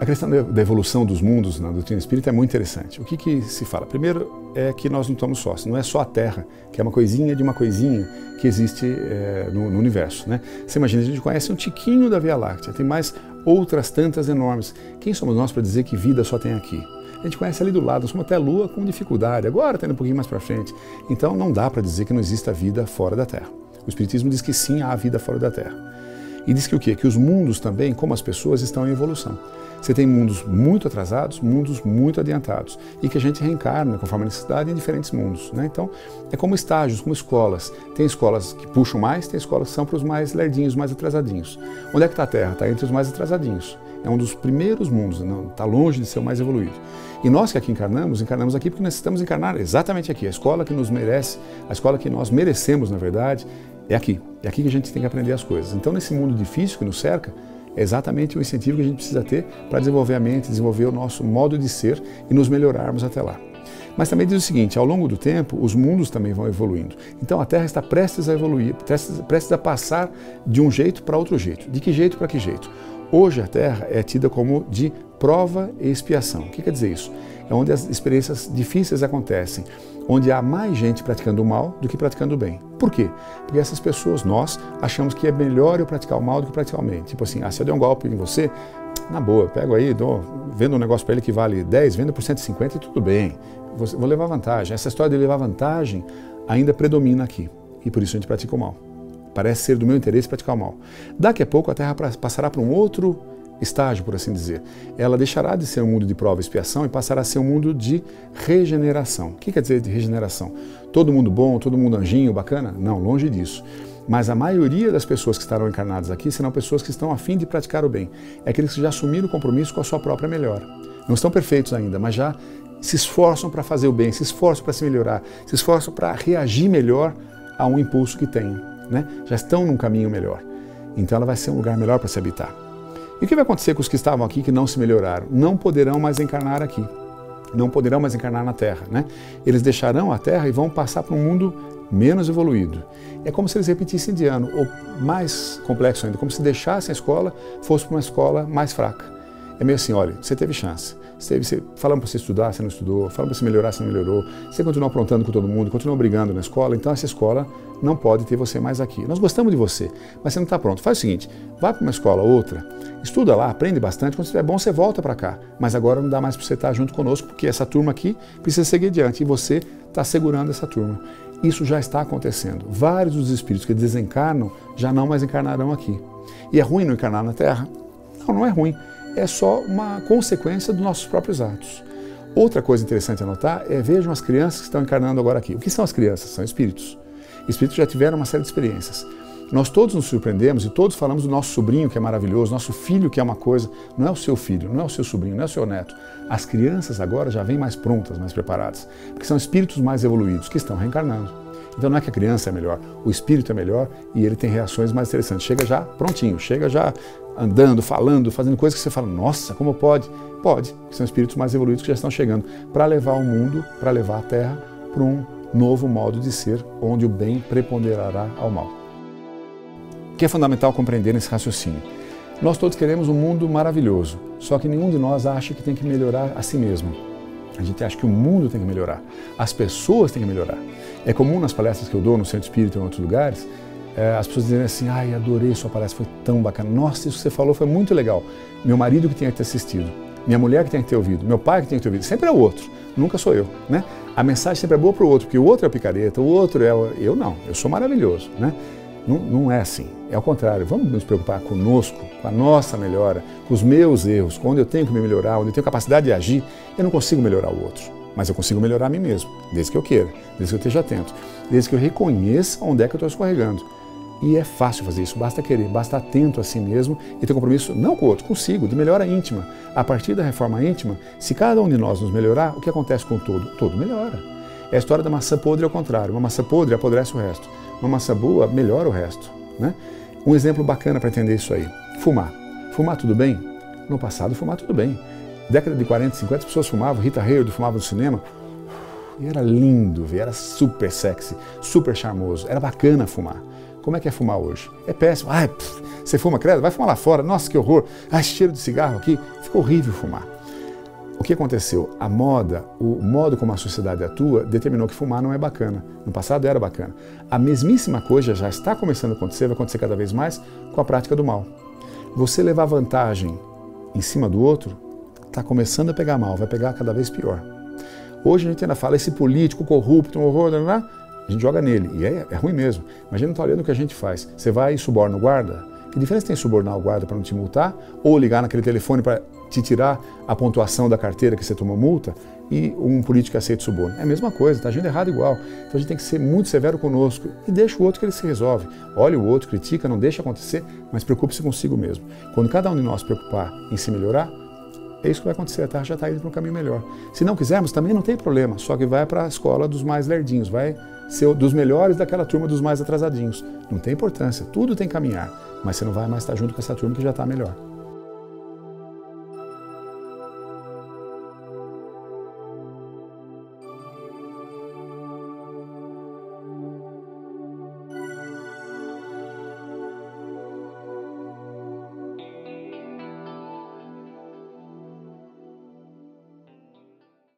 A questão da evolução dos mundos na doutrina espírita é muito interessante. O que, que se fala? Primeiro é que nós não estamos sós, não é só a Terra, que é uma coisinha de uma coisinha que existe é, no, no, universo. Né? Você imagina, a gente conhece um tiquinho da Via Láctea, tem mais outras tantas enormes. Quem somos nós para dizer que vida só tem aqui? A gente conhece ali do lado, nós somos até a Lua com dificuldade, agora está indo um pouquinho mais para frente. Então não dá para dizer que não exista vida fora da Terra. O Espiritismo diz que sim, há vida fora da Terra. E diz que o quê? Que os mundos também, como as pessoas, estão em evolução. Você tem mundos muito atrasados, mundos muito adiantados, e que a gente reencarna conforme a necessidade em diferentes mundos. Né? Então, é como estágios, como escolas. Tem escolas que puxam mais, tem escolas que são para os mais lerdinhos, mais atrasadinhos. Onde é que está a Terra? Está entre os mais atrasadinhos. É um dos primeiros mundos, está longe de ser o mais evoluído. E nós que aqui encarnamos, encarnamos aqui porque necessitamos encarnar exatamente aqui. A escola que nos merece, a escola que nós merecemos, na verdade, é aqui. É aqui que a gente tem que aprender as coisas. Então, nesse mundo difícil que nos cerca, é exatamente o incentivo que a gente precisa ter para desenvolver a mente, desenvolver o nosso modo de ser e nos melhorarmos até lá. Mas também diz o seguinte: ao longo do tempo, os mundos também vão evoluindo. Então a Terra está prestes a evoluir, prestes, prestes a passar de um jeito para outro jeito. De que jeito para que jeito? Hoje a Terra é tida como de prova e expiação. O que quer dizer isso? É onde as experiências difíceis acontecem, onde há mais gente praticando o mal do que praticando o bem. Por quê? Porque essas pessoas, nós, achamos que é melhor eu praticar o mal do que praticar o bem. Tipo assim, ah, se eu der um golpe em você, na boa, pego aí, dou, vendo um negócio para ele que vale 10, vendo por 150 e tudo bem. Vou levar vantagem. Essa história de levar vantagem ainda predomina aqui. E por isso a gente pratica o mal. Parece ser do meu interesse praticar o mal. Daqui a pouco a Terra passará para um outro estágio, por assim dizer. Ela deixará de ser um mundo de prova e expiação e passará a ser um mundo de regeneração. O que quer dizer de regeneração? Todo mundo bom, todo mundo anjinho, bacana? Não, longe disso. Mas a maioria das pessoas que estarão encarnadas aqui serão pessoas que estão a fim de praticar o bem. É aqueles que já assumiram o compromisso com a sua própria melhora. Não estão perfeitos ainda, mas já se esforçam para fazer o bem, se esforçam para se melhorar, se esforçam para reagir melhor a um impulso que têm. Né? Já estão num caminho melhor. Então ela vai ser um lugar melhor para se habitar. E o que vai acontecer com os que estavam aqui que não se melhoraram? Não poderão mais encarnar aqui. Não poderão mais encarnar na Terra. Né? Eles deixarão a Terra e vão passar para um mundo menos evoluído. É como se eles repetissem de ano, ou mais complexo ainda, como se deixassem a escola, fosse para uma escola mais fraca. É meio assim, olha, você teve chance. Você, você, falamos para você estudar, você não estudou. Falamos para você melhorar, você não melhorou. Você continuou aprontando com todo mundo, continuou brigando na escola. Então essa escola não pode ter você mais aqui. Nós gostamos de você, mas você não está pronto. Faz o seguinte, vá para uma escola outra, estuda lá, aprende bastante. Quando estiver bom, você volta para cá. Mas agora não dá mais para você estar junto conosco, porque essa turma aqui precisa seguir adiante. E você está segurando essa turma. Isso já está acontecendo. Vários dos espíritos que desencarnam já não mais encarnarão aqui. E é ruim não encarnar na Terra? Não, não é ruim é só uma consequência dos nossos próprios atos. Outra coisa interessante a notar é vejam as crianças que estão encarnando agora aqui. O que são as crianças? São espíritos. Espíritos já tiveram uma série de experiências. Nós todos nos surpreendemos e todos falamos do nosso sobrinho que é maravilhoso, nosso filho que é uma coisa. Não é o seu filho, não é o seu sobrinho, não é o seu neto. As crianças agora já vêm mais prontas, mais preparadas, porque são espíritos mais evoluídos que estão reencarnando. Então não é que a criança é melhor, o espírito é melhor e ele tem reações mais interessantes. Chega já prontinho, chega já andando, falando, fazendo coisas que você fala, nossa, como pode? Pode, são espíritos mais evoluídos que já estão chegando para levar o mundo, para levar a Terra para um novo modo de ser, onde o bem preponderará ao mal. Que é fundamental compreender nesse raciocínio? Nós todos queremos um mundo maravilhoso, só que nenhum de nós acha que tem que melhorar a si mesmo. A gente acha que o mundo tem que melhorar, as pessoas têm que melhorar. É comum nas palestras que eu dou no Centro Espírita e em outros lugares, é, as pessoas dizem assim, ai, adorei sua palestra, foi tão bacana. Nossa, isso que você falou foi muito legal. Meu marido que tinha que ter assistido, minha mulher que tem que ter ouvido, meu pai que tem que ter ouvido. Sempre é o outro, nunca sou eu, né? A mensagem sempre é boa para o outro, porque o outro é o picareta, o outro é o... Eu não, eu sou maravilhoso, né? Não, não é assim. É ao contrário. Vamos nos preocupar conosco, com a nossa melhora, com os meus erros, com onde eu tenho que me melhorar, onde eu tenho capacidade de agir. Eu não consigo melhorar o outro, mas eu consigo melhorar a mim mesmo, desde que eu queira, desde que eu esteja atento, desde que eu reconheça onde é que eu estou escorregando. E é fácil fazer isso, basta querer, basta atento a si mesmo e ter compromisso não com o outro, consigo, de melhora íntima. A partir da reforma íntima, se cada um de nós nos melhorar, o que acontece com o todo? Todo melhora. É a história da maçã podre ao contrário. Uma maçã podre apodrece o resto. Uma maçã boa melhora o resto. Né? Um exemplo bacana para entender isso aí. Fumar. Fumar tudo bem? No passado, fumar tudo bem. Década de 40, 50, as pessoas fumavam. Rita Hayworth fumava no cinema. E era lindo era super sexy, super charmoso. Era bacana fumar. Como é que é fumar hoje? É péssimo. Ai, pff, você fuma, credo? Vai fumar lá fora. Nossa, que horror. Ai, cheiro de cigarro aqui. Ficou horrível fumar. O que aconteceu? A moda, o modo como a sociedade atua, determinou que fumar não é bacana. No passado era bacana. A mesmíssima coisa já está começando a acontecer, vai acontecer cada vez mais com a prática do mal. Você levar vantagem em cima do outro, está começando a pegar mal, vai pegar cada vez pior. Hoje a gente ainda fala, esse político corrupto, um horror, não, não, a gente joga nele. E é, é ruim mesmo. Imagina tá olhando o que a gente faz. Você vai e suborna o guarda. Que diferença tem subornar o guarda para não te multar? Ou ligar naquele telefone para te tirar a pontuação da carteira que você tomou multa e um político aceita suborno? É a mesma coisa, está agindo errado igual. Então a gente tem que ser muito severo conosco e deixa o outro que ele se resolve. Olha o outro, critica, não deixa acontecer, mas preocupe-se consigo mesmo. Quando cada um de nós se preocupar em se melhorar, é isso que vai acontecer, a já está indo para um caminho melhor. Se não quisermos, também não tem problema, só que vai para a escola dos mais lerdinhos, vai ser dos melhores daquela turma dos mais atrasadinhos. Não tem importância, tudo tem que caminhar, mas você não vai mais estar junto com essa turma que já está melhor.